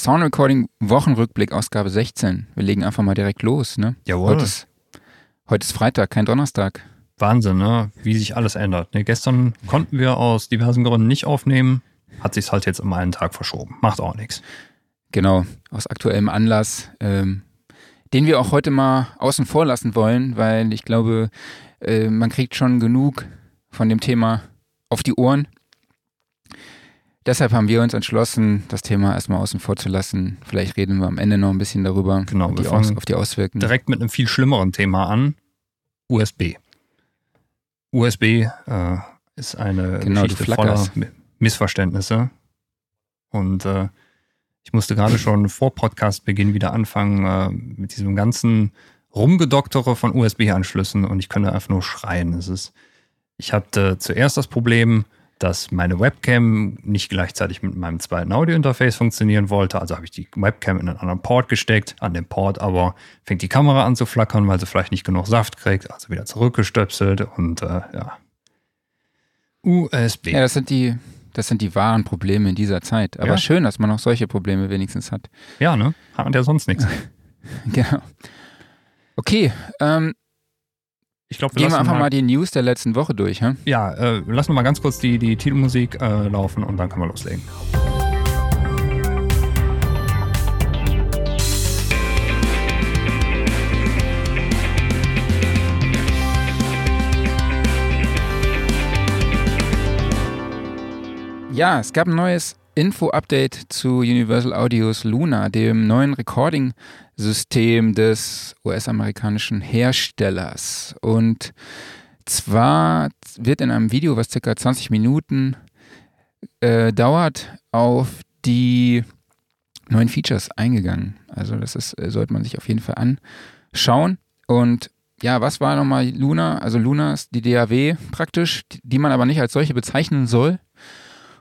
Sound Recording Wochenrückblick, Ausgabe 16. Wir legen einfach mal direkt los, ne? Jawohl. Heute ist, heute ist Freitag, kein Donnerstag. Wahnsinn, ne? Wie sich alles ändert. Ne, gestern konnten wir aus diversen Gründen nicht aufnehmen. Hat sich halt jetzt um einen Tag verschoben. Macht auch nichts. Genau, aus aktuellem Anlass, ähm, den wir auch heute mal außen vor lassen wollen, weil ich glaube, äh, man kriegt schon genug von dem Thema auf die Ohren. Deshalb haben wir uns entschlossen, das Thema erstmal außen vor zu lassen. Vielleicht reden wir am Ende noch ein bisschen darüber, Genau, die Aus auf die Auswirkungen. Direkt mit einem viel schlimmeren Thema an. USB. USB äh, ist eine Genau, Geschichte voller Missverständnisse. Und äh, ich musste gerade schon vor Podcastbeginn wieder anfangen äh, mit diesem ganzen Rumgedoktere von USB-Anschlüssen und ich könnte einfach nur schreien. Es ist, ich hatte zuerst das Problem, dass meine Webcam nicht gleichzeitig mit meinem zweiten Audiointerface funktionieren wollte. Also habe ich die Webcam in einen anderen Port gesteckt. An dem Port aber fängt die Kamera an zu flackern, weil sie vielleicht nicht genug Saft kriegt. Also wieder zurückgestöpselt und äh, ja. USB. Ja, das sind die, das sind die wahren Probleme in dieser Zeit. Aber Ja. schön, dass man auch solche Probleme wenigstens hat. Ja, ne? Hat man ja sonst nichts. Genau. Okay, ähm, Ich glaube, wir gehen wir einfach mal, mal die News der letzten Woche durch. Hä? ja, äh, lassen wir mal ganz kurz die, die Titelmusik äh, laufen und dann können wir loslegen. Ja, es gab ein neues Info-Update zu Universal Audios Luna, dem neuen Recording-System des US-amerikanischen Herstellers. Und zwar wird in einem Video, was circa 20 Minuten äh, dauert, auf die neuen Features eingegangen. Also das ist, äh, sollte man sich auf jeden Fall anschauen. Und ja, was war nochmal Luna? Also Luna ist die DAW praktisch, die, die man aber nicht als solche bezeichnen soll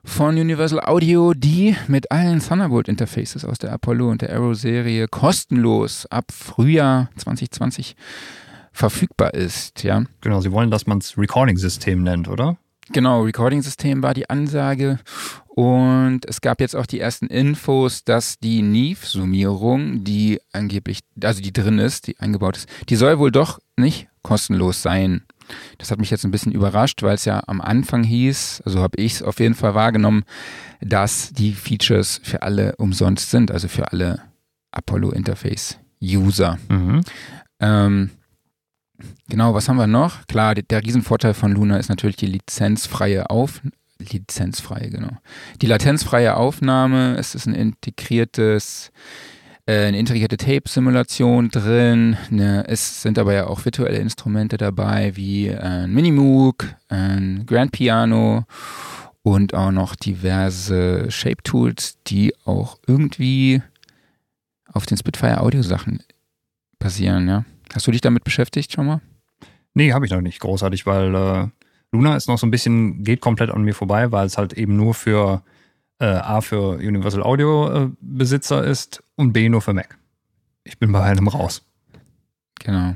von Universal Audio, die mit allen Thunderbolt-Interfaces aus der Apollo und der Arrow-Serie kostenlos ab Frühjahr 2020 verfügbar ist. Ja, Genau, Sie wollen, dass man es Recording-System nennt, oder? genau, Recording-System war die Ansage und es gab jetzt auch die ersten Infos, dass die Neve-Summierung, die angeblich, also die drin ist, die eingebaut ist, die soll wohl doch nicht kostenlos sein. Das hat mich jetzt ein bisschen überrascht, weil es ja am Anfang hieß, also habe ich es auf jeden Fall wahrgenommen, dass die Features für alle umsonst sind, also für alle Apollo Interface User. Mhm. Ähm, genau, was haben wir noch? Klar, der, der Riesenvorteil von Luna ist natürlich die lizenzfreie Auf lizenzfreie, genau. Die latenzfreie Aufnahme, es ist ein integriertes eine integrierte Tape-Simulation drin. Ne, es sind aber ja auch virtuelle Instrumente dabei, wie ein Minimoog, ein Grand Piano und auch noch diverse Shape-Tools, die auch irgendwie auf den Spitfire-Audio-Sachen basieren, ja. Hast du dich damit beschäftigt schon mal? Nee, habe ich noch nicht großartig, weil äh, Luna ist noch so ein bisschen, geht komplett an mir vorbei, weil es halt eben nur für äh, A für Universal Audio äh, Besitzer ist und B nur für Mac. Ich bin bei einem raus. Genau.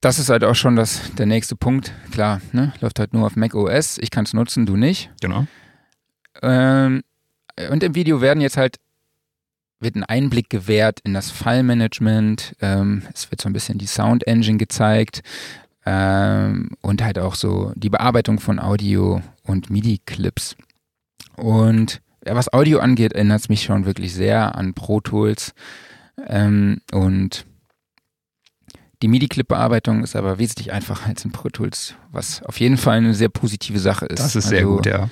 Das ist halt auch schon das, der nächste Punkt. Klar, ne? läuft halt nur auf Mac OS. Ich kann es nutzen, du nicht. Genau. Ähm, und im Video werden jetzt halt wird ein Einblick gewährt in das File-Management. Ähm, es wird so ein bisschen die Sound Engine gezeigt ähm, und halt auch so die Bearbeitung von Audio und MIDI-Clips. Und ja, was Audio angeht, erinnert es mich schon wirklich sehr an Pro Tools. Ähm, und die MIDI-Clip-Bearbeitung ist aber wesentlich einfacher als in Pro Tools, was auf jeden Fall eine sehr positive Sache ist. Das ist sehr Also, gut, ja.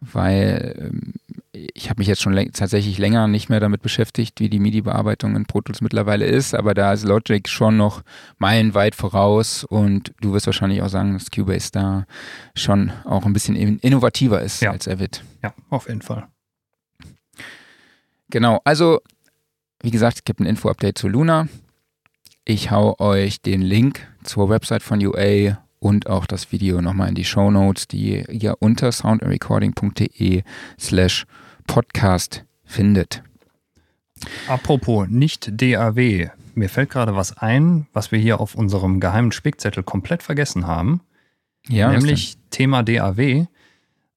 weil ähm, ich habe mich jetzt schon tatsächlich länger nicht mehr damit beschäftigt, wie die MIDI-Bearbeitung in Pro Tools mittlerweile ist, aber da ist Logic schon noch meilenweit voraus und du wirst wahrscheinlich auch sagen, dass Cubase da schon auch ein bisschen in- innovativer ist Ja. als Avid. Ja, auf jeden Fall. Genau, also wie gesagt, es gibt ein Info-Update zu Luna. Ich hau euch den Link zur Website von UA und auch das Video nochmal in die Show Notes, die ihr unter soundandrecording.de slash podcast findet. Apropos nicht DAW. Mir fällt gerade was ein, was wir hier auf unserem geheimen Spickzettel komplett vergessen haben. Ja, nämlich Thema DAW.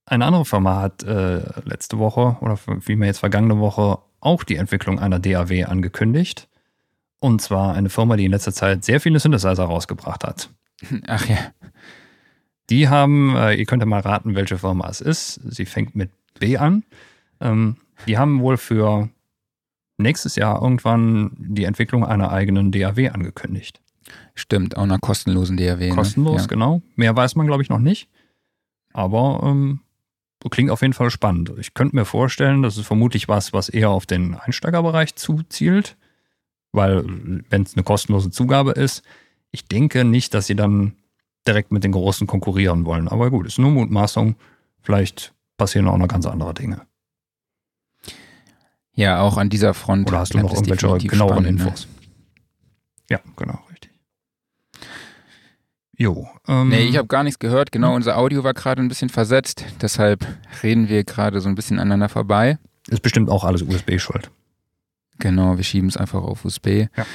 Eine andere Firma hat äh, letzte Woche oder vielmehr jetzt vergangene Woche auch die Entwicklung einer DAW angekündigt. Und zwar eine Firma, die in letzter Zeit sehr viele Synthesizer rausgebracht hat. Ach ja. Die haben, äh, ihr könnt ja mal raten, welche Firma es ist. Sie fängt mit B an. Ähm, die haben wohl für nächstes Jahr irgendwann die Entwicklung einer eigenen DAW angekündigt. Stimmt, auch einer kostenlosen DAW. Kostenlos, ne? ja. genau. Mehr weiß man, glaube ich, noch nicht. Aber ähm, klingt auf jeden Fall spannend. Ich könnte mir vorstellen, das ist vermutlich was, was eher auf den Einsteigerbereich zuzielt, weil wenn es eine kostenlose Zugabe ist, ich denke nicht, dass sie dann direkt mit den Großen konkurrieren wollen. Aber gut, ist nur Mutmaßung. Vielleicht passieren auch noch ganz andere Dinge. Ja, auch an dieser Front. Oder hast du noch irgendwelche genaueren spannend, ne? Infos? Ja, genau. Jo. Ähm, Nee, ich habe gar nichts gehört. Genau, unser Audio war gerade ein bisschen versetzt. Deshalb reden wir gerade so ein bisschen aneinander vorbei. ist bestimmt auch alles USB schuld. Genau, wir schieben es einfach auf USB. Ja.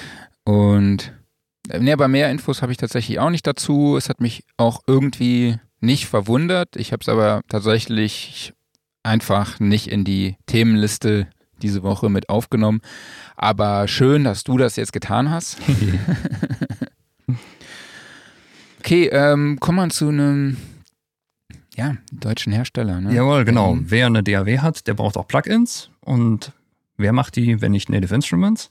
Und äh, nee, aber mehr Infos habe ich tatsächlich auch nicht dazu. Es hat mich auch irgendwie nicht verwundert. Ich habe es aber tatsächlich einfach nicht in die Themenliste diese Woche mit aufgenommen. Aber schön, dass du das jetzt getan hast. Okay, ähm, kommen wir zu einem ja, deutschen Hersteller. Ne? Jawohl, genau. Berlin. Wer eine DAW hat, der braucht auch Plugins. Und wer macht die, wenn nicht Native Instruments?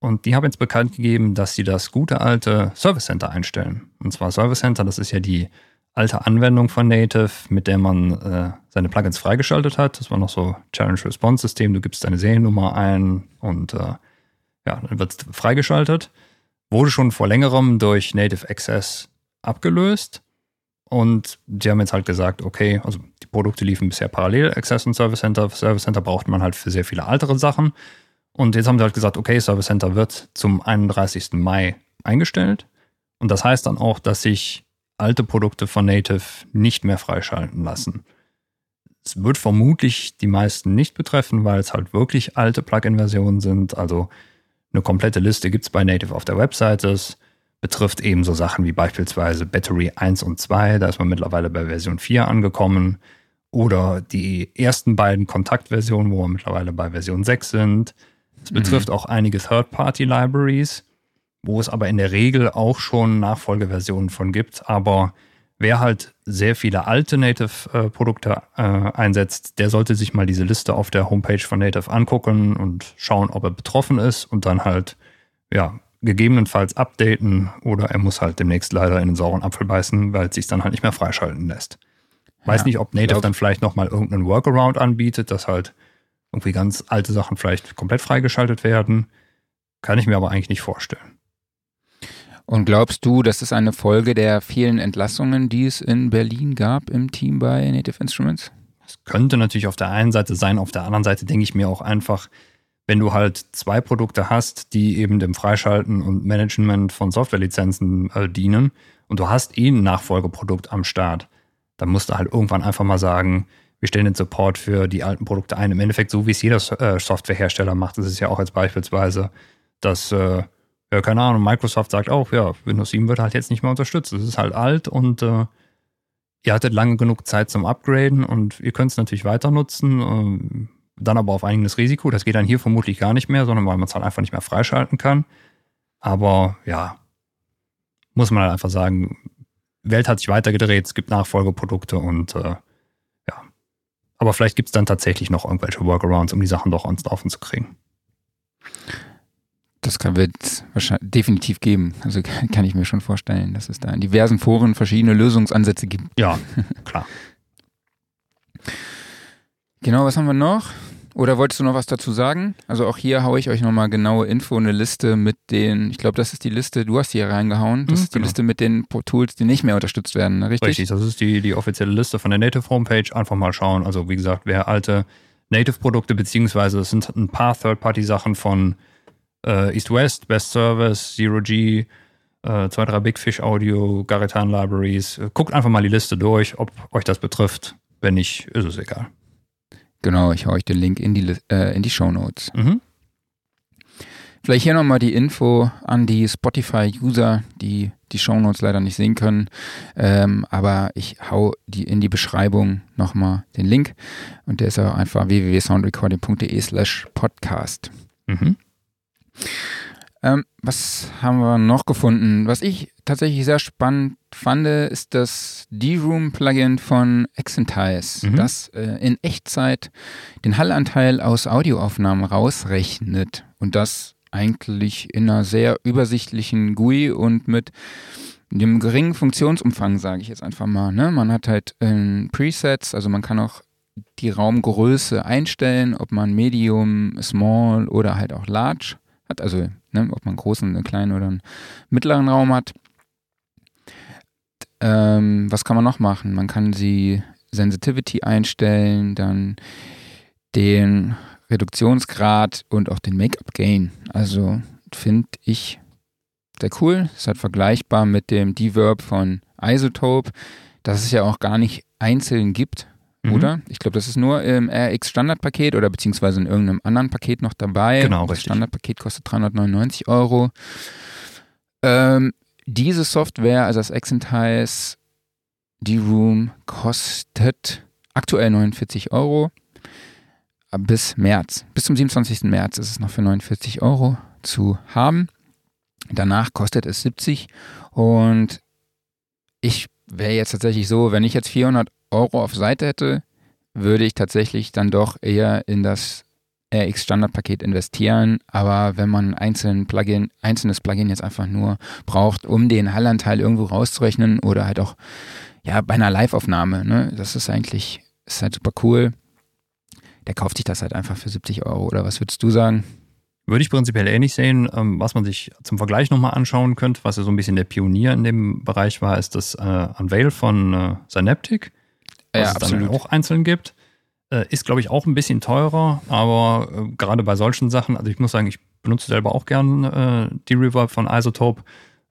Und die haben jetzt bekannt gegeben, dass sie das gute alte Service Center einstellen. Und zwar Service Center, das ist ja die alte Anwendung von Native, mit der man äh, seine Plugins freigeschaltet hat. Das war noch so Challenge-Response-System. Du gibst deine Seriennummer ein und äh, ja, dann wird es freigeschaltet. Wurde schon vor längerem durch Native Access abgelöst. Und die haben jetzt halt gesagt, okay, also die Produkte liefen bisher parallel, Access und Service Center. Service Center braucht man halt für sehr viele altere Sachen. Und jetzt haben sie halt gesagt, okay, Service Center wird zum 31. Mai eingestellt. Und das heißt dann auch, dass sich alte Produkte von Native nicht mehr freischalten lassen. Es wird vermutlich die meisten nicht betreffen, weil es halt wirklich alte Plugin-Versionen sind. Also eine komplette Liste gibt es bei Native auf der Webseite. Es betrifft ebenso Sachen wie beispielsweise Battery 1 und 2. Da ist man mittlerweile bei Version 4 angekommen. Oder die ersten beiden Kontaktversionen, wo wir mittlerweile bei Version 6 sind. Es betrifft auch einige Third-Party-Libraries, wo es aber in der Regel auch schon Nachfolgeversionen von gibt. Aber wer halt sehr viele alte Native-Produkte äh, einsetzt, der sollte sich mal diese Liste auf der Homepage von Native angucken und schauen, ob er betroffen ist und dann halt, ja, gegebenenfalls updaten oder er muss halt demnächst leider in den sauren Apfel beißen, weil es sich dann halt nicht mehr freischalten lässt. Weiß Ja, nicht, ob Native dann vielleicht nochmal irgendeinen Workaround anbietet, dass halt irgendwie ganz alte Sachen vielleicht komplett freigeschaltet werden. Kann ich mir aber eigentlich nicht vorstellen. Und glaubst du, das ist eine Folge der vielen Entlassungen, die es in Berlin gab im Team bei Native Instruments? Das könnte natürlich auf der einen Seite sein, auf der anderen Seite denke ich mir auch einfach, wenn du halt zwei Produkte hast, die eben dem Freischalten und Management von Softwarelizenzen äh, dienen und du hast eh ein Nachfolgeprodukt am Start, dann musst du halt irgendwann einfach mal sagen, wir stellen den Support für die alten Produkte ein. Im Endeffekt, so wie es jeder äh, Softwarehersteller macht, das ist ja auch jetzt beispielsweise, dass, äh, ja, keine Ahnung, Microsoft sagt auch, ja, Windows 7 wird halt jetzt nicht mehr unterstützt. Es ist halt alt und äh, ihr hattet lange genug Zeit zum Upgraden und ihr könnt es natürlich weiter nutzen, ähm, dann aber auf eigenes Risiko. Das geht dann hier vermutlich gar nicht mehr, sondern weil man es halt einfach nicht mehr freischalten kann. Aber ja, muss man halt einfach sagen, Welt hat sich weitergedreht, es gibt Nachfolgeprodukte und äh, ja. Aber vielleicht gibt es dann tatsächlich noch irgendwelche Workarounds, um die Sachen doch ans Laufen zu kriegen. Das kann wird wahrscheinlich definitiv geben. Also kann, kann ich mir schon vorstellen, dass es da in diversen Foren verschiedene Lösungsansätze gibt. Ja, klar. Genau, was haben wir noch? Oder wolltest du noch was dazu sagen? Also auch hier haue ich euch nochmal genaue Info, eine Liste mit den, ich glaube, das ist die Liste, du hast die hier reingehauen. Das Mhm, ist die genau. Liste mit den Tools, die nicht mehr unterstützt werden, ne? richtig? Richtig, das ist die, die offizielle Liste von der Native Homepage. Einfach mal schauen. Also wie gesagt, wer alte Native-Produkte, beziehungsweise es sind ein paar Third-Party-Sachen von äh, East West, Best Service, Zero G, äh, zwei, drei Big Fish Audio, Garretan Libraries. Guckt einfach mal die Liste durch, ob euch das betrifft. Wenn nicht, ist es egal. Genau, ich haue euch den Link in die, äh, in die Show Notes. Mhm. Vielleicht hier nochmal die Info an die Spotify-User, die die Shownotes leider nicht sehen können. Ähm, aber ich hau die in die Beschreibung nochmal den Link. Und der ist auch einfach www.soundrecording.de slash podcast. Mhm. Ähm, was haben wir noch gefunden? Was ich tatsächlich sehr spannend fand, ist das D-Room-Plugin von Exentize, mhm. das äh, in Echtzeit den Hallanteil aus Audioaufnahmen rausrechnet und das eigentlich in einer sehr übersichtlichen GUI und mit dem geringen Funktionsumfang, sage ich jetzt einfach mal. Ne? Man hat halt äh, Presets, also man kann auch die Raumgröße einstellen, ob man Medium, Small oder halt auch Large hat, also ne, ob man einen großen, einen kleinen oder einen mittleren Raum hat. Ähm, was kann man noch machen? Man kann sie Sensitivity einstellen, dann den Reduktionsgrad und auch den Make-up-Gain. Also finde ich sehr cool. Ist halt vergleichbar mit dem Deverb von Isotope, das es ja auch gar nicht einzeln gibt mhm. oder? Ich glaube, das ist nur im RX Standardpaket oder beziehungsweise in irgendeinem anderen Paket noch dabei. Genau, das Standardpaket kostet 399 Euro. Ähm, diese Software, also das Exentize D-Room, kostet aktuell 49 Euro. Bis März, bis zum 27. März ist es noch für 49 Euro zu haben. Danach kostet es 70 und ich wäre jetzt tatsächlich so, wenn ich jetzt 400 Euro auf Seite hätte, würde ich tatsächlich dann doch eher in das RX Standardpaket investieren. Aber wenn man ein Plugin, einzelnes Plugin jetzt einfach nur braucht, um den Hallanteil irgendwo rauszurechnen oder halt auch ja, bei einer Live-Aufnahme, ne, das ist eigentlich ist halt super cool. Der kauft sich das halt einfach für 70 Euro. Oder was würdest du sagen? Würde ich prinzipiell ähnlich sehen. Ähm, was man sich zum Vergleich nochmal anschauen könnte, was ja so ein bisschen der Pionier in dem Bereich war, ist das äh, Unveil von äh, Synaptic was ja, es absolut. dann auch einzeln gibt. Äh, ist, glaube ich, auch ein bisschen teurer, aber äh, gerade bei solchen Sachen, also ich muss sagen, ich benutze selber auch gern äh, die Reverb von Isotope.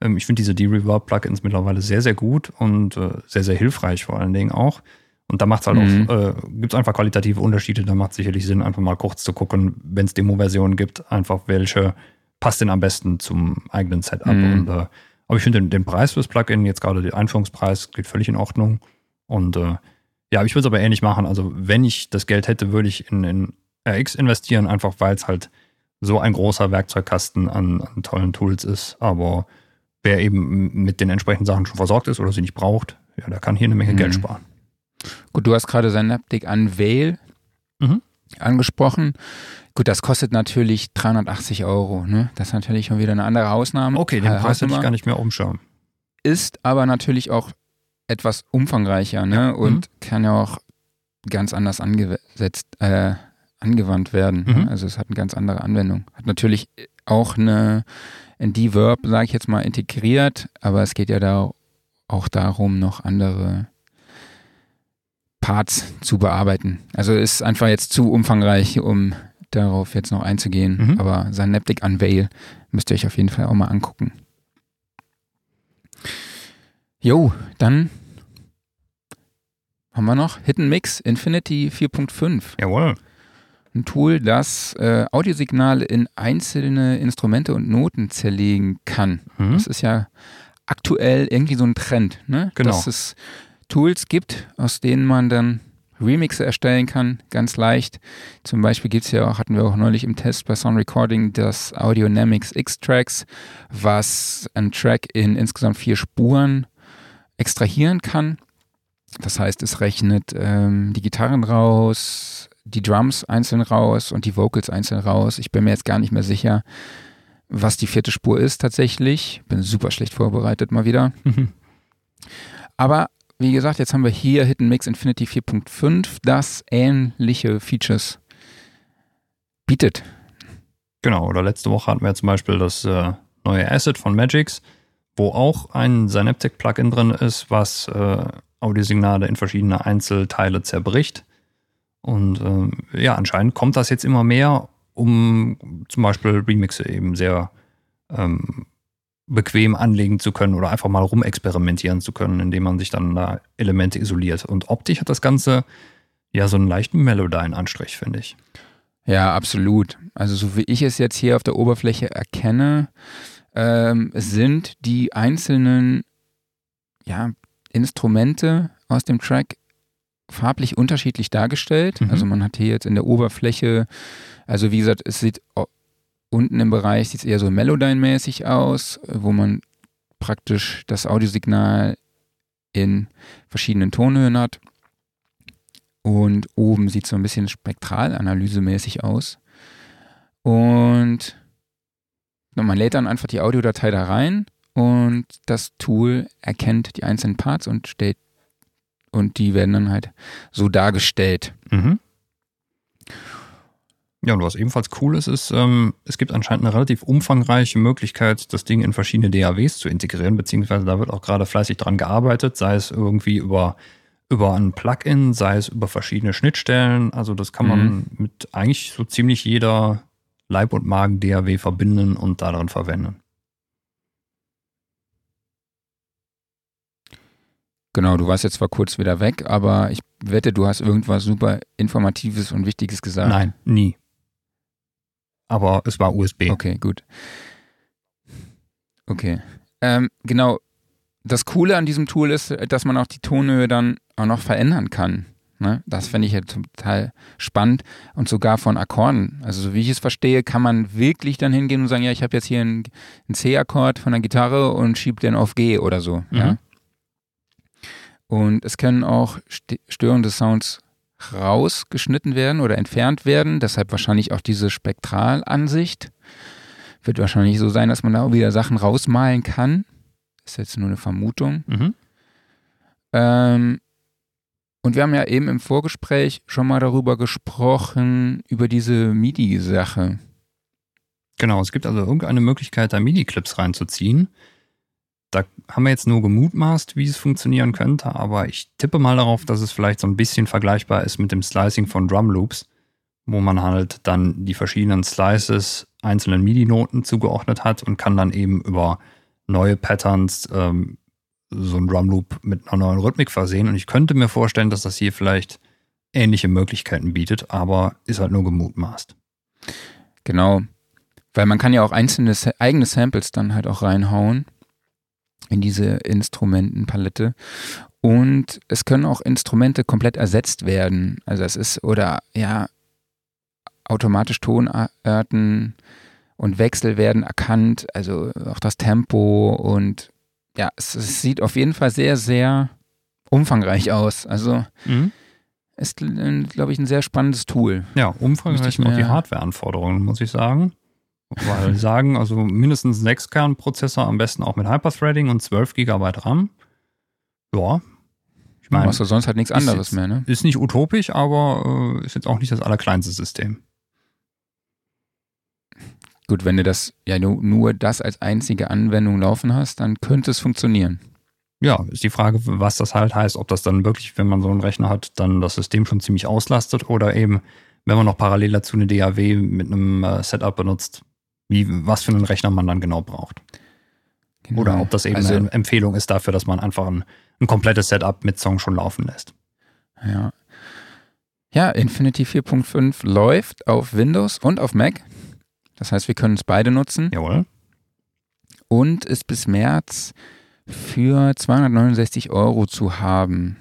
Ähm, ich finde diese D-Reverb-Plugins mittlerweile sehr, sehr gut und äh, sehr, sehr hilfreich vor allen Dingen auch. Und da macht es halt mhm. auch, äh, gibt es einfach qualitative Unterschiede. Da macht es sicherlich Sinn, einfach mal kurz zu gucken, wenn es Demo-Versionen gibt, einfach welche passt denn am besten zum eigenen Setup. Mhm. Und, äh, aber ich finde den, den, Preis fürs Plugin, jetzt gerade der Einführungspreis, geht völlig in Ordnung. Und äh, ja, ich würde es aber ähnlich machen. Also, wenn ich das Geld hätte, würde ich in, in RX investieren, einfach weil es halt so ein großer Werkzeugkasten an, an, tollen Tools ist. Aber wer eben mit den entsprechenden Sachen schon versorgt ist oder sie nicht braucht, ja, der kann hier eine Menge mhm. Geld sparen. Gut, du hast gerade Synaptic Unveil mhm. angesprochen. Gut, das kostet natürlich 380 Euro. Ne? Das ist natürlich schon wieder eine andere Ausnahme. Okay, den Preis hätte ich gar nicht mehr umschauen. Ist aber natürlich auch etwas umfangreicher ne? und mhm. kann ja auch ganz anders angesetzt, äh, angewandt werden. Ne? Mhm. Also es hat eine ganz andere Anwendung. Hat natürlich auch eine ein verb sage ich jetzt mal, integriert, aber es geht ja da auch darum, noch andere Parts zu bearbeiten. Also ist einfach jetzt zu umfangreich, um darauf jetzt noch einzugehen. Mhm. Aber Synaptic Unveil müsst ihr euch auf jeden Fall auch mal angucken. Jo, dann haben wir noch Hidden Mix Infinity 4.5. Jawohl. Ein Tool, das äh, Audiosignale in einzelne Instrumente und Noten zerlegen kann. Mhm. Das ist ja aktuell irgendwie so ein Trend, ne? Genau. Dass es Tools gibt, aus denen man dann Remixe erstellen kann, ganz leicht. Zum Beispiel gibt es ja auch, hatten wir auch neulich im Test bei Sound Recording, das Audionamics X-Tracks, was ein Track in insgesamt vier Spuren extrahieren kann das heißt, es rechnet ähm, die Gitarren raus, die Drums einzeln raus und die Vocals einzeln raus. Ich bin mir jetzt gar nicht mehr sicher, was die vierte Spur ist tatsächlich. Bin super schlecht vorbereitet mal wieder. Aber wie gesagt, jetzt haben wir hier Hidden Mix Infinity 4.5, das ähnliche Features bietet. Genau, oder letzte Woche hatten wir zum Beispiel das äh, neue Asset von Magix, wo auch ein Synaptic-Plugin drin ist, was äh, Audiosignale in verschiedene Einzelteile zerbricht. Und ähm, ja, anscheinend kommt das jetzt immer mehr, um zum Beispiel Remixe eben sehr ähm, bequem anlegen zu können oder einfach mal rumexperimentieren zu können, indem man sich dann da Elemente isoliert. Und optisch hat das Ganze ja so einen leichten Melodyne-Anstrich, finde ich. Ja, absolut. Also so wie ich es jetzt hier auf der Oberfläche erkenne, ähm, sind die einzelnen ja, Instrumente aus dem Track farblich unterschiedlich dargestellt. Mhm. Also man hat hier jetzt in der Oberfläche, also wie gesagt, es sieht unten im Bereich sieht es eher so Melodyne-mäßig aus, wo man praktisch das Audiosignal in verschiedenen Tonhöhen hat. Und oben sieht es so ein bisschen spektralanalysemäßig aus. Und man lädt dann einfach die Audiodatei da rein und das Tool erkennt die einzelnen Parts und stellt und die werden dann halt so dargestellt. Mhm. Ja, und was ebenfalls cool ist, ist, ähm, es gibt anscheinend eine relativ umfangreiche Möglichkeit, das Ding in verschiedene DAWs zu integrieren, beziehungsweise da wird auch gerade fleißig dran gearbeitet, sei es irgendwie über, über ein Plugin, sei es über verschiedene Schnittstellen. Also das kann man Mhm. mit eigentlich so ziemlich jeder Leib- und Magen-DAW verbinden und darin verwenden. Genau, du warst jetzt zwar kurz wieder weg, aber ich wette, du hast irgendwas super Informatives und Wichtiges gesagt. Nein, nie. Aber es war USB. Okay, gut. Okay. Ähm, genau. Das Coole an diesem Tool ist, dass man auch die Tonhöhe dann auch noch verändern kann. Ne? Das fände ich ja total spannend und sogar von Akkorden. Also so wie ich es verstehe, kann man wirklich dann hingehen und sagen, ja, ich habe jetzt hier einen, einen C-Akkord von der Gitarre und schiebe den auf G oder so. Mhm. Ja? Und es können auch st- störende Sounds rausgeschnitten werden oder entfernt werden. Deshalb wahrscheinlich auch diese Spektralansicht. Wird wahrscheinlich so sein, dass man da auch wieder Sachen rausmalen kann. Ist jetzt nur eine Vermutung. Mhm. Ähm, und wir haben ja eben im Vorgespräch schon mal darüber gesprochen, über diese MIDI-Sache. Genau, es gibt also irgendeine Möglichkeit, da MIDI-Clips reinzuziehen. Da haben wir jetzt nur gemutmaßt, wie es funktionieren könnte, aber ich tippe mal darauf, dass es vielleicht so ein bisschen vergleichbar ist mit dem Slicing von Drum Loops, wo man halt dann die verschiedenen Slices einzelnen MIDI-Noten zugeordnet hat und kann dann eben über neue Patterns ähm, so ein Drum Loop mit einer neuen Rhythmik versehen. Und ich könnte mir vorstellen, dass das hier vielleicht ähnliche Möglichkeiten bietet, aber ist halt nur gemutmaßt. Genau. Weil man kann ja auch einzelne eigene Samples dann halt auch reinhauen in diese Instrumentenpalette. Und es können auch Instrumente komplett ersetzt werden. Also es ist, oder ja, automatisch Tonarten und Wechsel werden erkannt, also auch das Tempo und ja, es, es sieht auf jeden Fall sehr, sehr umfangreich aus. Also ist, glaube ich, ein sehr spannendes Tool. Ja, umfangreich sind auch die Hardware-Anforderungen, muss ich sagen. Weil sagen, also mindestens 6 Kernprozessor, am besten auch mit Hyperthreading und 12 GB RAM. Ja, ich meine, machst du sonst halt nichts anderes jetzt- mehr, ne? ist nicht utopisch, aber äh, ist jetzt auch nicht das allerkleinste System. Gut, wenn du das ja nur, das als einzige Anwendung laufen hast, dann könnte es funktionieren. Ja, ist die Frage, was das halt heißt, ob das dann wirklich, wenn man so einen Rechner hat, dann das System schon ziemlich auslastet oder eben, wenn man noch parallel dazu eine DAW mit einem äh, Setup benutzt, wie, was für einen Rechner man dann genau braucht. Genau. Oder ob das eben also, eine Empfehlung ist dafür, dass man einfach ein, ein komplettes Setup mit Song schon laufen lässt. Ja. Ja, Infinity 4.5 läuft auf Windows und auf Mac. Das heißt, wir können es beide nutzen Jawohl. und ist bis März für 269 Euro zu haben.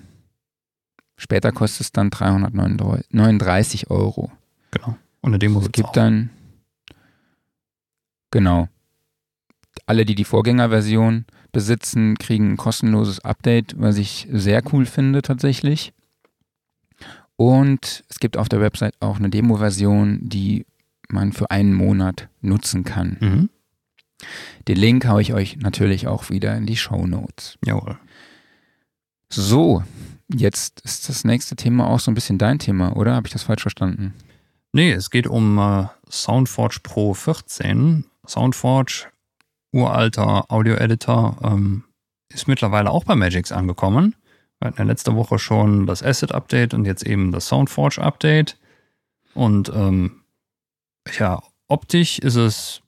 Später kostet es dann 339 Euro. Genau. Und eine Demo Es gibt auch. dann, genau, alle, die die Vorgängerversion besitzen, kriegen ein kostenloses Update, was ich sehr cool finde tatsächlich. Und es gibt auf der Website auch eine Demo-Version, die man für einen Monat nutzen kann. Mhm. Den Link haue ich euch natürlich auch wieder in die Show Notes. Jawohl. So, jetzt ist das nächste Thema auch so ein bisschen dein Thema, oder? Habe ich das falsch verstanden? Nee, es geht um äh, Soundforge Pro 14. Soundforge, uralter Audio-Editor, ähm, ist mittlerweile auch bei Magix angekommen. Wir hatten ja letzte Woche schon das Asset-Update und jetzt eben das Soundforge-Update. Und ähm, ja, optisch ist es,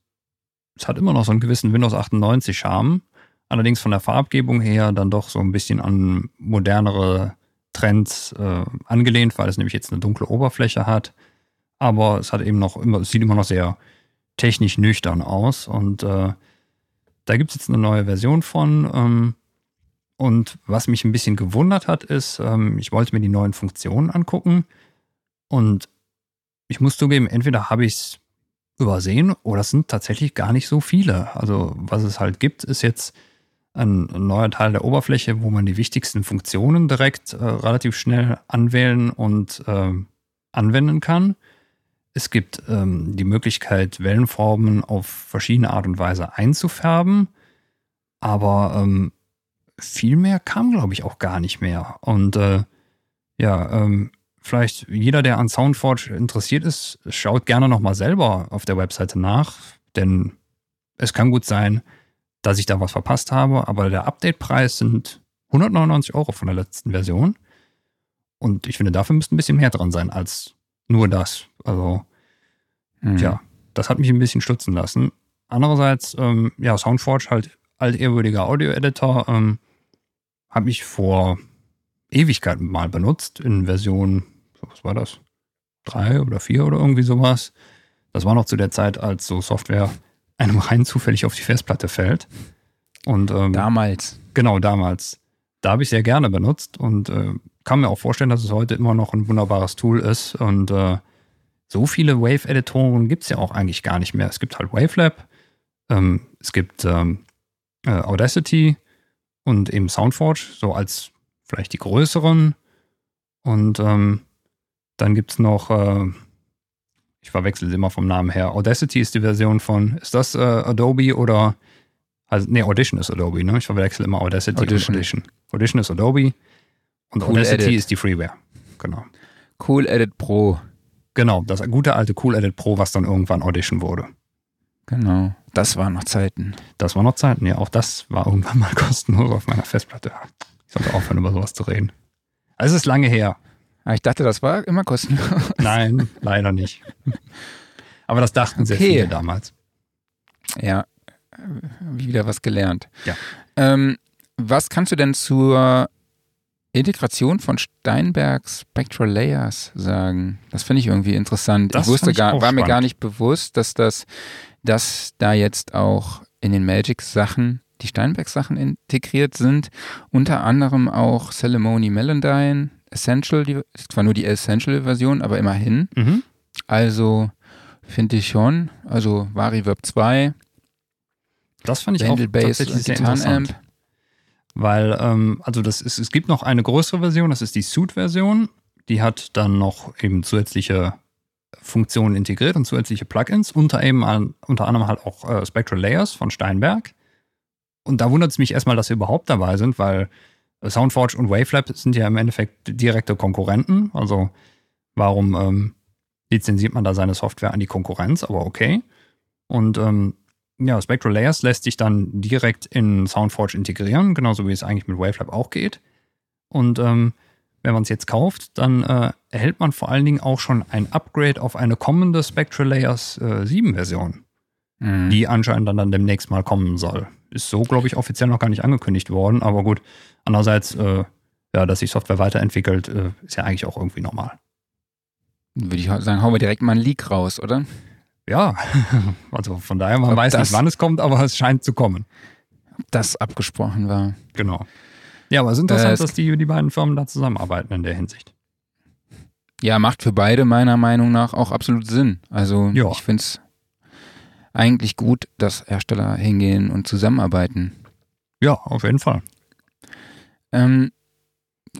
es hat immer noch so einen gewissen Windows 98 Charme. Allerdings von der Farbgebung her dann doch so ein bisschen an modernere Trends äh, angelehnt, weil es nämlich jetzt eine dunkle Oberfläche hat. aber es hat eben noch immer, es sieht immer noch sehr technisch nüchtern aus. Und äh, da gibt es jetzt eine neue Version von. Ähm, und was mich ein bisschen gewundert hat, ist, ähm, ich wollte mir die neuen Funktionen angucken und ich muss zugeben, entweder habe ich es übersehen oder es sind tatsächlich gar nicht so viele. Also was es halt gibt, ist jetzt ein, neuer Teil der Oberfläche, wo man die wichtigsten Funktionen direkt äh, relativ schnell anwählen und äh, anwenden kann. Es gibt ähm, die Möglichkeit, Wellenformen auf verschiedene Art und Weise einzufärben, aber ähm, viel mehr kam, glaube ich, auch gar nicht mehr. Und äh, ja, ähm, vielleicht jeder, der an Soundforge interessiert ist, schaut gerne nochmal selber auf der Webseite nach, denn es kann gut sein, dass ich da was verpasst habe, aber der Update-Preis sind 199 Euro von der letzten Version. Und ich finde, dafür müsste ein bisschen mehr dran sein als nur das. Also, mhm. ja, das hat mich ein bisschen stutzen lassen. Andererseits, ähm, ja, Soundforge halt altehrwürdiger Audio-Editor, ähm, habe ich vor Ewigkeiten mal benutzt in Version, was war das? Drei oder vier oder irgendwie sowas. Das war noch zu der Zeit, als so Software einem rein zufällig auf die Festplatte fällt. Und ähm, damals. Genau, damals. Da habe ich sehr gerne benutzt und äh, kann mir auch vorstellen, dass es heute immer noch ein wunderbares Tool ist. Und äh, so viele Wave-Editoren gibt es ja auch eigentlich gar nicht mehr. Es gibt halt Wavelab, ähm, es gibt ähm, äh, Audacity und eben Soundforge, so als vielleicht die größeren. Und ähm, dann gibt es noch äh, ich verwechsel es immer vom Namen her. Audacity ist die Version von, ist das äh, Adobe oder, also, nee, Audition ist Adobe, ne? Ich verwechsel immer Audacity Audition. und Audition. Audition ist Adobe und cool Audacity Edit. ist die Freeware. Genau. Cool Edit Pro. Genau, das gute alte Cool Edit Pro, was dann irgendwann Audition wurde. Genau, das waren noch Zeiten. Das waren noch Zeiten, ja. Auch das war irgendwann mal kostenlos auf meiner Festplatte. Ich sollte aufhören, über sowas zu reden. Also es ist lange her. Ah, ich dachte, das war immer kostenlos. Nein, leider nicht. Aber das dachten sehr viele damals. Ja, wieder was gelernt. Ja. Ähm, was kannst du denn zur Integration von Steinberg Spectral Layers sagen? Das finde ich irgendwie interessant. Das ich wusste ich gar, war spannend. mir gar nicht bewusst, dass das, dass da jetzt auch in den Magic-Sachen die Steinberg-Sachen integriert sind. Unter anderem auch Ceremony Melandine, Essential, die, ist zwar nur die Essential-Version, aber immerhin. Mhm. Also finde ich schon. Also VariVerb 2, Das fand ich Vandal auch Bass tatsächlich sehr interessant. Weil, ähm, also das ist, es gibt noch eine größere Version, das ist die Suite-Version. Die hat dann noch eben zusätzliche Funktionen integriert und zusätzliche Plugins, unter, eben an, unter anderem halt auch äh, Spectral Layers von Steinberg. Und da wundert es mich erstmal, dass sie überhaupt dabei sind, weil Soundforge und Wavelab sind ja im Endeffekt direkte Konkurrenten. Also warum ähm, lizenziert man da seine Software an die Konkurrenz? Aber okay. Und ähm, ja, Spectral Layers lässt sich dann direkt in Soundforge integrieren, genauso wie es eigentlich mit Wavelab auch geht. Und ähm, wenn man es jetzt kauft, dann äh, erhält man vor allen Dingen auch schon ein Upgrade auf eine kommende Spectral Layers äh, 7 Version, Mhm. die anscheinend dann, dann demnächst mal kommen soll. Ist so, glaube ich, offiziell noch gar nicht angekündigt worden, aber gut. Andererseits, äh, ja, dass sich Software weiterentwickelt, äh, ist ja eigentlich auch irgendwie normal. Würde ich sagen, hauen wir direkt mal einen Leak raus, oder? Ja, also von daher, man Ob weiß nicht, wann es kommt, aber es scheint zu kommen. Ob das abgesprochen war. Genau. Ja, aber es ist interessant, Äh, es- dass die, die beiden Firmen da zusammenarbeiten in der Hinsicht. Ja, macht für beide meiner Meinung nach auch absolut Sinn. Also Ja. ich finde es eigentlich gut, dass Hersteller hingehen und zusammenarbeiten. Ja, auf jeden Fall. Ähm,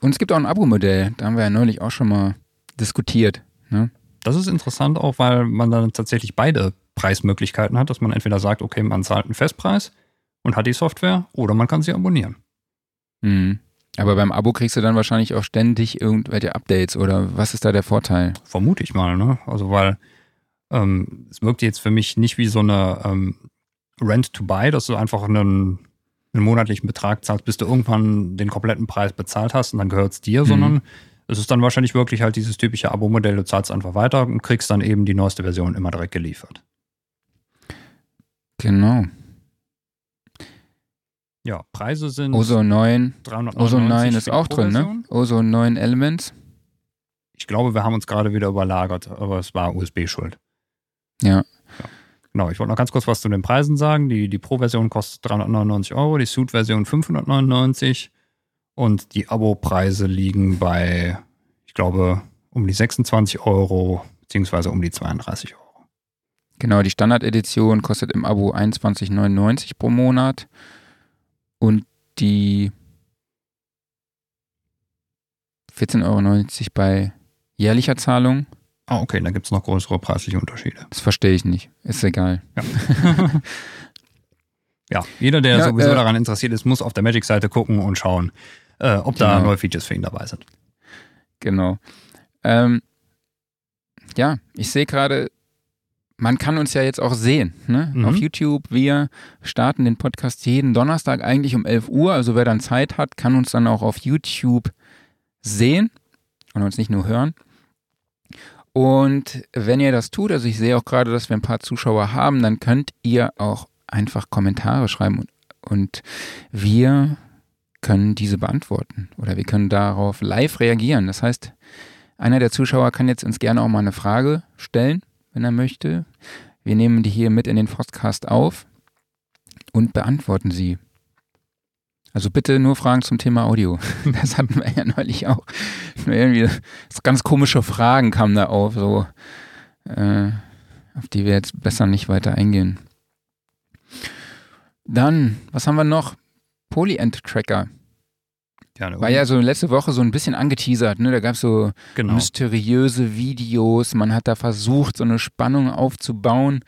und es gibt auch ein Abo-Modell, da haben wir ja neulich auch schon mal diskutiert. Ne? Das ist interessant auch, weil man dann tatsächlich beide Preismöglichkeiten hat, dass man entweder sagt, okay, man zahlt einen Festpreis und hat die Software oder man kann sie abonnieren. Mhm. Aber beim Abo kriegst du dann wahrscheinlich auch ständig irgendwelche Updates oder was ist da der Vorteil? Vermute ich mal, ne? Also, weil ähm, es wirkt jetzt für mich nicht wie so eine ähm, Rent to Buy, dass du einfach einen, einen monatlichen Betrag zahlst, bis du irgendwann den kompletten Preis bezahlt hast und dann gehört es dir, Mhm. sondern es ist dann wahrscheinlich wirklich halt dieses typische Abo-Modell, du zahlst einfach weiter und kriegst dann eben die neueste Version immer direkt geliefert. Genau. Ja, Preise sind Ozone 9. 399 Ozone 9 für ist auch drin, ne? Ozone 9 Elements. Ich glaube, wir haben uns gerade wieder überlagert, aber es war USB schuld. Ja. ja. Genau, ich wollte noch ganz kurz was zu den Preisen sagen. Die, die Pro-Version kostet 399 Euro, die Suit-Version 599 und die Abo-Preise liegen bei, ich glaube, um die 26 Euro beziehungsweise um die 32 Euro. Genau, die Standard-Edition kostet im Abo 21,99 pro Monat und die 14,90 Euro bei jährlicher Zahlung. Ah, okay, da gibt es noch größere preisliche Unterschiede. Das verstehe ich nicht. Ist egal. Ja, ja jeder, der ja, sowieso äh, daran interessiert ist, muss auf der Magic-Seite gucken und schauen, äh, ob genau. da neue Features für ihn dabei sind. Genau. Ähm, ja, ich sehe gerade, man kann uns ja jetzt auch sehen ne? Mhm. auf YouTube. Wir starten den Podcast jeden Donnerstag eigentlich um 11 Uhr. Also wer dann Zeit hat, kann uns dann auch auf YouTube sehen und uns nicht nur hören. Und wenn ihr das tut, also ich sehe auch gerade, dass wir ein paar Zuschauer haben, dann könnt ihr auch einfach Kommentare schreiben und, und wir können diese beantworten oder wir können darauf live reagieren. Das heißt, einer der Zuschauer kann jetzt uns gerne auch mal eine Frage stellen, wenn er möchte. Wir nehmen die hier mit in den Podcast auf und beantworten sie. Also bitte nur Fragen zum Thema Audio. Das hatten wir ja neulich auch. Irgendwie ganz komische Fragen kamen da auf, so äh, auf die wir jetzt besser nicht weiter eingehen. Dann, was haben wir noch? Polyend-Tracker. Ja, War ja so letzte Woche so ein bisschen angeteasert, ne? Da gab es so genau. mysteriöse Videos, man hat da versucht, so eine Spannung aufzubauen.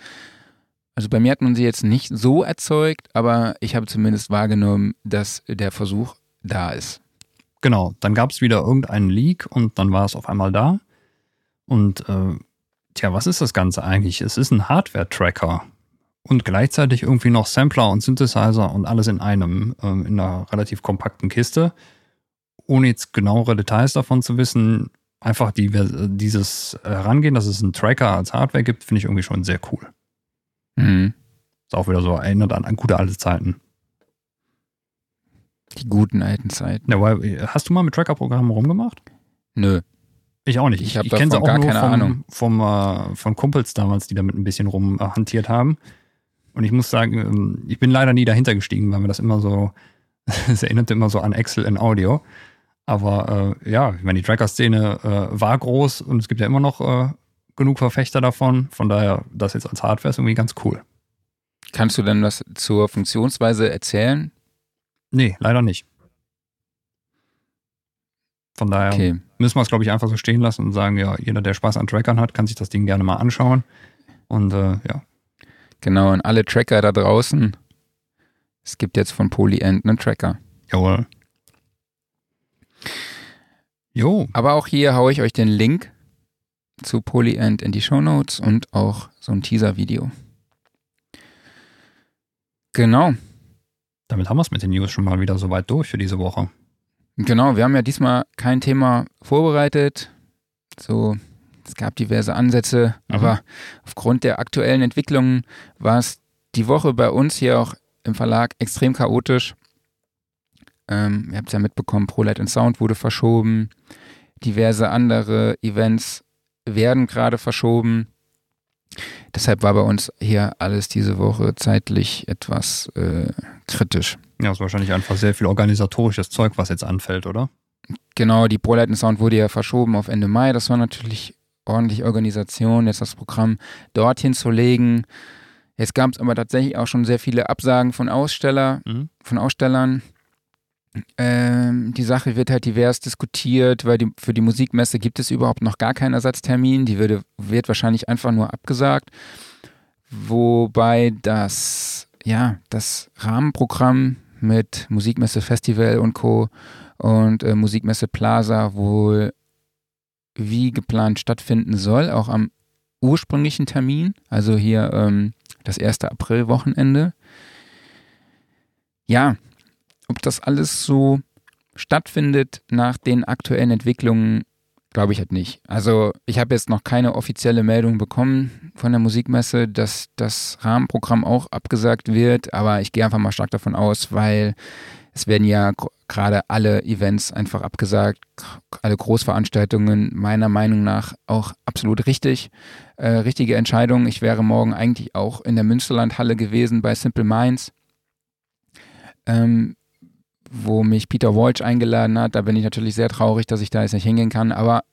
Also bei mir hat man sie jetzt nicht so erzeugt, aber ich habe zumindest wahrgenommen, dass der Versuch da ist. Genau, dann gab es wieder irgendeinen Leak und dann war es auf einmal da. Und äh, tja, was ist das Ganze eigentlich? Es ist ein Hardware-Tracker und gleichzeitig irgendwie noch Sampler und Synthesizer und alles in einem, äh, in einer relativ kompakten Kiste. Ohne jetzt genauere Details davon zu wissen, einfach die, dieses Herangehen, dass es einen Tracker als Hardware gibt, finde ich irgendwie schon sehr cool. Mhm. Ist auch wieder so erinnert an, an gute alte Zeiten. Die guten alten Zeiten. Ja, weil, hast du mal mit Tracker-Programmen rumgemacht? Nö. Ich auch nicht. Ich, ich, ich kenne sie auch gar nur keine vom, Ahnung. Vom, äh, von Kumpels damals, die damit ein bisschen rumhantiert haben. Und ich muss sagen, ähm, ich bin leider nie dahinter gestiegen, weil mir das immer so, es erinnerte immer so an Excel in Audio. Aber äh, ja, ich meine, die Tracker-Szene äh, war groß und es gibt ja immer noch äh, genug Verfechter davon. Von daher, das jetzt als Hardware ist irgendwie ganz cool. Kannst du denn was zur Funktionsweise erzählen? Nee, leider nicht. Von daher okay. müssen wir es, glaube ich, einfach so stehen lassen und sagen, ja, jeder, der Spaß an Trackern hat, kann sich das Ding gerne mal anschauen. Und äh, ja. Genau, und alle Tracker da draußen, es gibt jetzt von Polyend einen Tracker. Jawohl. Jo. Aber auch hier haue ich euch den Link zu Polyend in die Show Notes und auch so ein Teaser-Video. Genau. Damit haben wir es mit den News schon mal wieder soweit durch für diese Woche. Genau, wir haben ja diesmal kein Thema vorbereitet. So, es gab diverse Ansätze, mhm. aber aufgrund der aktuellen Entwicklungen war es die Woche bei uns hier auch im Verlag extrem chaotisch. Ähm, ihr habt es ja mitbekommen, ProLight and Sound wurde verschoben. Diverse andere Events werden gerade verschoben. Deshalb war bei uns hier alles diese Woche zeitlich etwas äh, kritisch. Ja, ist wahrscheinlich einfach sehr viel organisatorisches Zeug, was jetzt anfällt, oder? Genau, die ProLight Sound wurde ja verschoben auf Ende Mai. Das war natürlich ordentlich Organisation, jetzt das Programm dorthin zu legen. Jetzt gab es aber tatsächlich auch schon sehr viele Absagen von Aussteller, mhm. von Ausstellern. Ähm, die Sache wird halt divers diskutiert, weil die, für die Musikmesse gibt es überhaupt noch gar keinen Ersatztermin. Die würde, wird wahrscheinlich einfach nur abgesagt. Wobei das, ja, das Rahmenprogramm mit Musikmesse Festival und Co. und äh, Musikmesse Plaza wohl wie geplant stattfinden soll, auch am ursprünglichen Termin, also hier ähm, das erste Aprilwochenende. Ja, ob das alles so stattfindet nach den aktuellen Entwicklungen, glaube ich halt nicht. Also ich habe jetzt noch keine offizielle Meldung bekommen von der Musikmesse, dass das Rahmenprogramm auch abgesagt wird, aber ich gehe einfach mal stark davon aus, weil es werden ja gerade alle Events einfach abgesagt, alle Großveranstaltungen meiner Meinung nach auch absolut richtig. Äh, richtige Entscheidung. Ich wäre morgen eigentlich auch in der Münsterlandhalle gewesen bei Simple Minds, ähm, wo mich Peter Walsh eingeladen hat. Da bin ich natürlich sehr traurig, dass ich da jetzt nicht hingehen kann, aber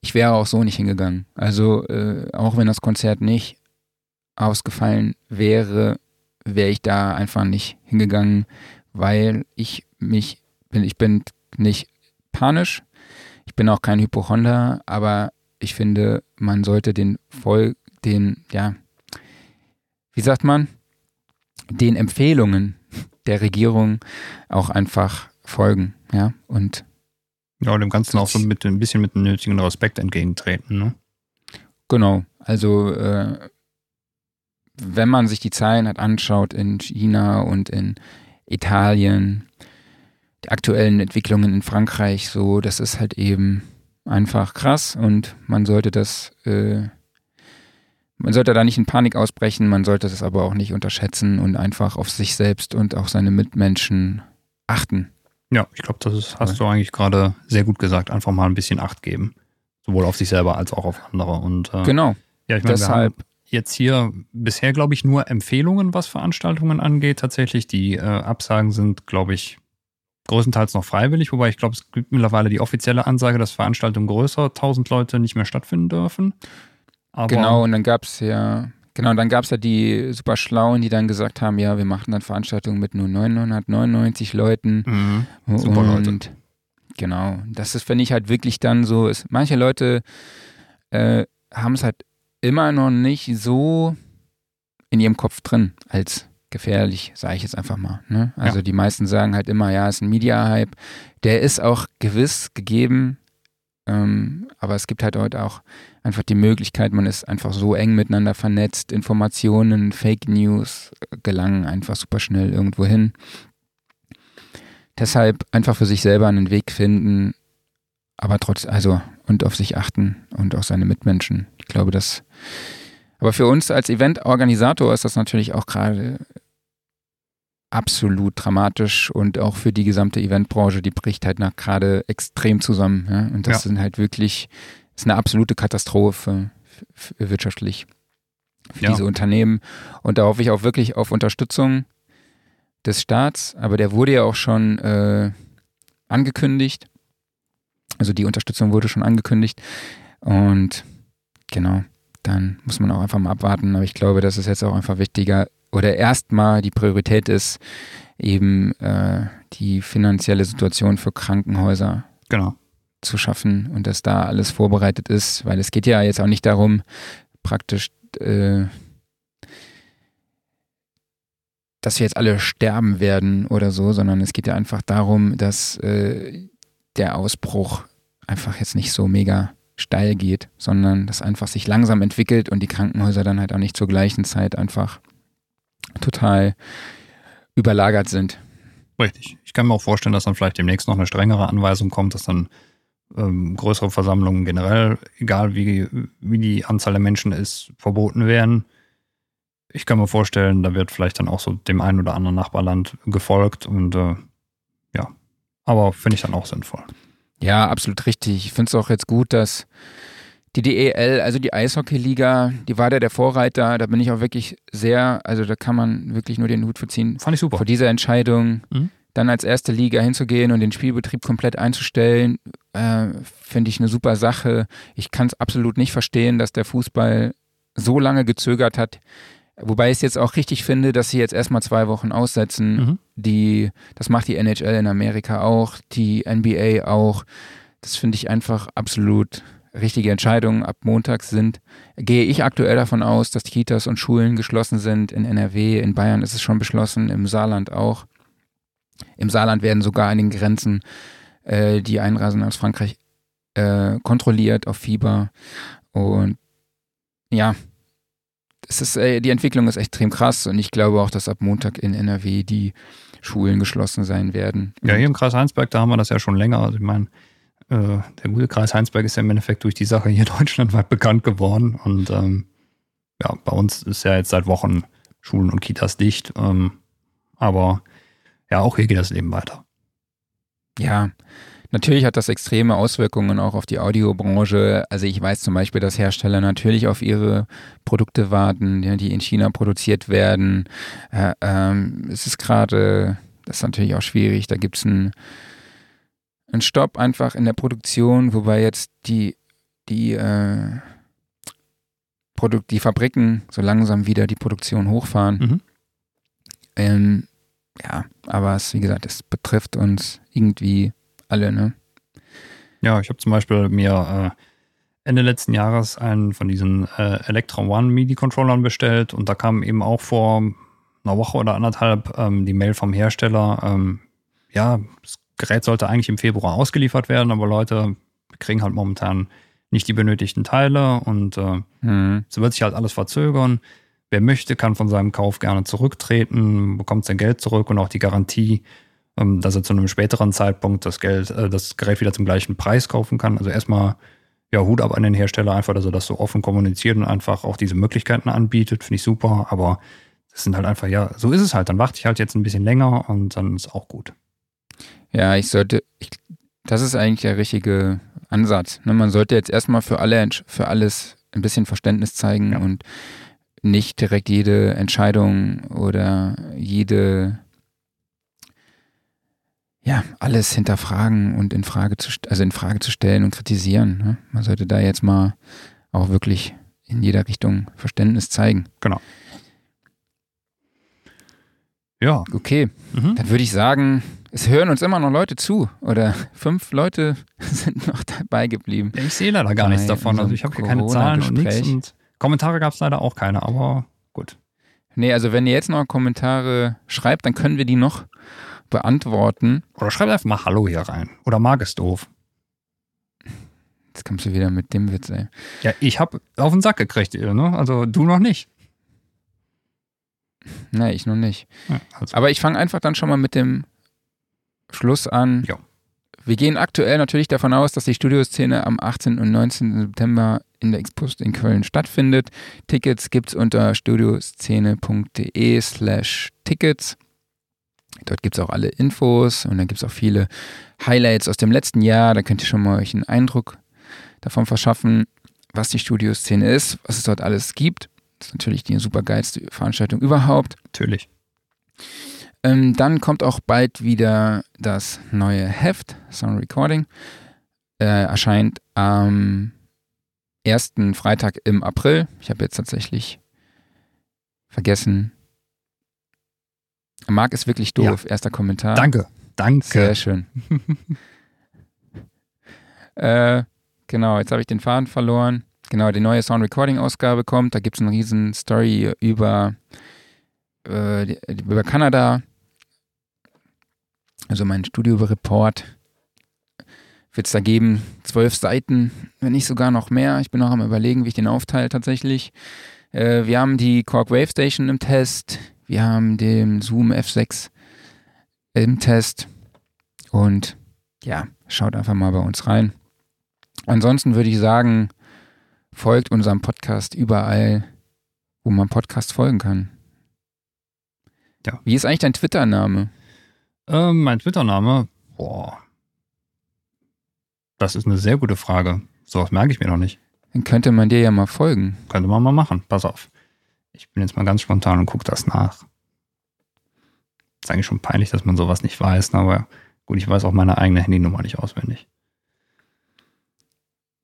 ich wäre auch so nicht hingegangen. Also äh, auch wenn das Konzert nicht ausgefallen wäre, wäre ich da einfach nicht hingegangen, weil ich mich bin, ich bin nicht panisch, ich bin auch kein Hypochonder, aber ich finde, man sollte den voll, den, ja, wie sagt man, den Empfehlungen der Regierung auch einfach folgen, ja, und ja, und dem Ganzen auch so mit ein bisschen mit einem nötigen Respekt entgegentreten, ne? Genau, also äh, wenn man sich die Zahlen halt anschaut in China und in Italien, die aktuellen Entwicklungen in Frankreich, so, das ist halt eben einfach krass und man sollte das, äh, man sollte da nicht in Panik ausbrechen, man sollte das aber auch nicht unterschätzen und einfach auf sich selbst und auch seine Mitmenschen achten. Ja, ich glaube, das ist, hast du eigentlich gerade sehr gut gesagt. Einfach mal ein bisschen Acht geben. Sowohl auf sich selber als auch auf andere. Und, äh, genau. Ja, ich meine, Deshalb, jetzt hier bisher, glaube ich, nur Empfehlungen, was Veranstaltungen angeht. Tatsächlich, die äh, Absagen sind, glaube ich, größtenteils noch freiwillig, wobei ich glaube, es gibt mittlerweile die offizielle Ansage, dass Veranstaltungen größer 1000 Leute nicht mehr stattfinden dürfen. Aber genau, und dann gab es ja, genau, dann gab es ja die super Schlauen, die dann gesagt haben, ja, wir machen dann Veranstaltungen mit nur 999 Leuten. Mhm, super und, Leute. Genau, das ist, finde ich halt wirklich dann so, ist, manche Leute äh, haben es halt immer noch nicht so in ihrem Kopf drin als gefährlich, sage ich jetzt einfach mal. Ne? Also ja. die meisten sagen halt immer, ja, ist ein Media-Hype. Der ist auch gewiss gegeben, ähm, aber es gibt halt heute auch einfach die Möglichkeit, man ist einfach so eng miteinander vernetzt, Informationen, Fake News gelangen einfach super schnell irgendwo hin. Deshalb einfach für sich selber einen Weg finden, aber trotz, also und auf sich achten und auch seine Mitmenschen. Ich glaube, das. Aber für uns als Eventorganisator ist das natürlich auch gerade absolut dramatisch und auch für die gesamte Eventbranche, die bricht halt nach gerade extrem zusammen. Ja? Und das ja. sind halt wirklich, ist eine absolute Katastrophe wirtschaftlich für ja. diese Unternehmen. Und da hoffe ich auch wirklich auf Unterstützung des Staats, aber der wurde ja auch schon äh, angekündigt. Also die Unterstützung wurde schon angekündigt. Und genau, dann muss man auch einfach mal abwarten. Aber ich glaube, das ist jetzt auch einfach wichtiger oder erstmal die Priorität ist, eben äh, die finanzielle Situation für Krankenhäuser genau. zu schaffen und dass da alles vorbereitet ist, weil es geht ja jetzt auch nicht darum, praktisch äh, dass wir jetzt alle sterben werden oder so, sondern es geht ja einfach darum, dass äh, der Ausbruch einfach jetzt nicht so mega steil geht, sondern dass einfach sich langsam entwickelt und die Krankenhäuser dann halt auch nicht zur gleichen Zeit einfach total überlagert sind. Richtig. Ich kann mir auch vorstellen, dass dann vielleicht demnächst noch eine strengere Anweisung kommt, dass dann ähm, größere Versammlungen generell, egal wie, wie die Anzahl der Menschen ist, verboten werden. Ich kann mir vorstellen, da wird vielleicht dann auch so dem einen oder anderen Nachbarland gefolgt und äh, ja, aber finde ich dann auch sinnvoll. Ja, absolut richtig. Ich finde es auch jetzt gut, dass die DEL, also die Eishockey-Liga, die war da der Vorreiter. Da bin ich auch wirklich sehr, also da kann man wirklich nur den Hut verziehen. Fand ich super. Vor dieser Entscheidung, mhm. dann als erste Liga hinzugehen und den Spielbetrieb komplett einzustellen, äh, finde ich eine super Sache. Ich kann es absolut nicht verstehen, dass der Fußball so lange gezögert hat. Wobei ich es jetzt auch richtig finde, dass sie jetzt erstmal zwei Wochen aussetzen. Mhm. Die, das macht die NHL in Amerika auch, die NBA auch. Das finde ich einfach absolut richtige Entscheidung. Ab Montag sind, gehe ich aktuell davon aus, dass die Kitas und Schulen geschlossen sind. In NRW, in Bayern ist es schon beschlossen, im Saarland auch. Im Saarland werden sogar an den Grenzen äh, die Einreisen aus Frankreich äh, kontrolliert auf Fieber. Und ja, es ist, äh, die Entwicklung ist extrem krass und ich glaube auch, dass ab Montag in NRW die Schulen geschlossen sein werden. Ja, hier im Kreis Heinsberg, da haben wir das ja schon länger. Also ich meine, äh, der gute Kreis Heinsberg ist ja im Endeffekt durch die Sache hier deutschlandweit bekannt geworden. Und ähm, ja, bei uns ist ja jetzt seit Wochen Schulen und Kitas dicht. Ähm, aber ja, auch hier geht das Leben weiter. Ja, natürlich hat das extreme Auswirkungen auch auf die Audiobranche. Also ich weiß zum Beispiel, dass Hersteller natürlich auf ihre Produkte warten, die in China produziert werden. Äh, ähm, es ist gerade, das ist natürlich auch schwierig, da gibt es einen, einen Stopp einfach in der Produktion, wobei jetzt die, die, äh, Produkt, die Fabriken so langsam wieder die Produktion hochfahren. Mhm. Ähm, ja, aber es, wie gesagt, es betrifft uns irgendwie alle, ne? Ja, ich habe zum Beispiel mir äh, Ende letzten Jahres einen von diesen äh, Electron One MIDI-Controllern bestellt und da kam eben auch vor einer Woche oder anderthalb ähm, die Mail vom Hersteller, ähm, ja, das Gerät sollte eigentlich im Februar ausgeliefert werden, aber Leute kriegen halt momentan nicht die benötigten Teile und äh, Hm. so wird sich halt alles verzögern. Wer möchte, kann von seinem Kauf gerne zurücktreten, bekommt sein Geld zurück und auch die Garantie, ähm, dass er zu einem späteren Zeitpunkt das Geld, äh, das Gerät wieder zum gleichen Preis kaufen kann. Also erstmal ja, Hut ab an den Hersteller, einfach, dass er das so offen kommuniziert und einfach auch diese Möglichkeiten anbietet, finde ich super. Aber das sind halt einfach, ja, so ist es halt. Dann warte ich halt jetzt ein bisschen länger und dann ist auch gut. Ja, ich sollte, ich, das ist eigentlich der richtige Ansatz. Ne? Man sollte jetzt erstmal für alle, für alles ein bisschen Verständnis zeigen Ja. und nicht direkt jede Entscheidung oder jede, ja, alles hinterfragen und in Frage zu, also in Frage zu stellen und kritisieren. Ne? Man sollte da jetzt mal auch wirklich in jeder Richtung Verständnis zeigen. Ja. Okay, Mhm. dann würde ich sagen, es hören uns immer noch Leute zu oder fünf Leute sind noch dabei geblieben. Ich sehe leider gar nichts Bei davon. Also ich habe hier keine Zahlen und nichts. Und Kommentare gab es leider auch keine, aber gut. Nee, also wenn ihr jetzt noch Kommentare schreibt, dann können wir die noch beantworten. Oder schreibt einfach mal Hallo hier rein. Oder mag es doof. Jetzt kommst du wieder mit dem Witz, ey. Ja, ich habe auf den Sack gekriegt, ne? Also du noch nicht. Nee, ich noch nicht. Ja, also, Aber ich fange einfach dann schon mal mit dem Schluss an. Ja. Wir gehen aktuell natürlich davon aus, dass die Studioszene am 18. und 19. September in der Expust in Köln stattfindet. Tickets gibt's unter studioszene.de slash Tickets. Dort gibt's auch alle Infos und dann gibt's auch viele Highlights aus dem letzten Jahr. Da könnt ihr schon mal euch einen Eindruck davon verschaffen, was die Studioszene ist, was es dort alles gibt. Das ist natürlich die super geilste Veranstaltung überhaupt. natürlich. Ähm, dann kommt auch bald wieder das neue Heft, Sound Recording. Äh, erscheint am ersten Freitag im April. Ich habe jetzt tatsächlich vergessen. Marc ist wirklich doof. Erster Kommentar. Danke. Danke. Sehr schön. äh, genau, jetzt habe ich den Faden verloren. Genau, die neue Sound Recording Ausgabe kommt. Da gibt es eine riesen Story über, äh, über Kanada. Also mein Studio-Report wird es da geben. Zwölf Seiten, wenn nicht sogar noch mehr. Ich bin noch am überlegen, wie ich den aufteile tatsächlich. Äh, wir haben die Korg Wave Station im Test. Wir haben den Zoom F6 im Test. Und ja, schaut einfach mal bei uns rein. Ansonsten würde ich sagen, folgt unserem Podcast überall, wo man Podcast folgen kann. Ja. Wie ist eigentlich dein Twitter-Name? Ähm, mein Twitter-Name, boah. Das ist eine sehr gute Frage. Sowas merke ich mir noch nicht. Dann könnte man dir ja mal folgen. Könnte man mal machen. Pass auf. Ich bin jetzt mal ganz spontan und gucke das nach. Ist eigentlich schon peinlich, dass man sowas nicht weiß, ne? aber gut, ich weiß auch meine eigene Handynummer nicht auswendig.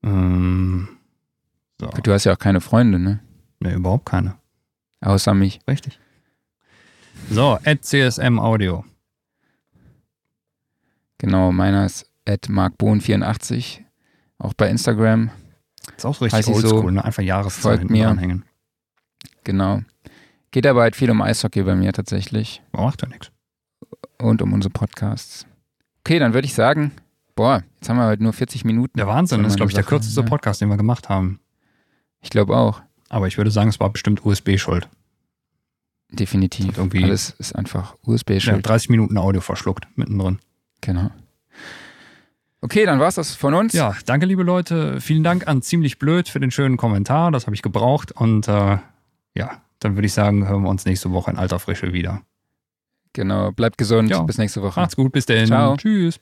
Ähm, so. Du hast ja auch keine Freunde, ne? Ne, überhaupt keine. Außer mich. Richtig. So, at CSM Audio. Genau, meiner ist at markbohn84. Auch bei Instagram. Ist auch so richtig ich so, oldschool, ne? Einfach Jahreszahl folgt hinten mir. dranhängen. Genau. Geht aber halt viel um Eishockey bei mir tatsächlich. Aber macht ja nichts. Und um unsere Podcasts. Okay, dann würde ich sagen, boah, jetzt haben wir heute nur 40 Minuten. Der Wahnsinn, das ist, glaube ich, der Sache, kürzeste ne? Podcast, den wir gemacht haben. Ich glaube auch. Aber ich würde sagen, es war bestimmt USB schuld. Definitiv. Irgendwie- Alles ist einfach Ja, USB-Schuld. 30 Minuten Audio verschluckt, mittendrin. Genau. Okay, dann war's das von uns. Ja, danke, liebe Leute. Vielen Dank an Ziemlich Blöd für den schönen Kommentar. Das habe ich gebraucht. Und äh, ja, dann würde ich sagen, hören wir uns nächste Woche in alter Frische wieder. Genau, bleibt gesund. Ja. Bis nächste Woche. Macht's gut, bis dann. Ciao. Tschüss.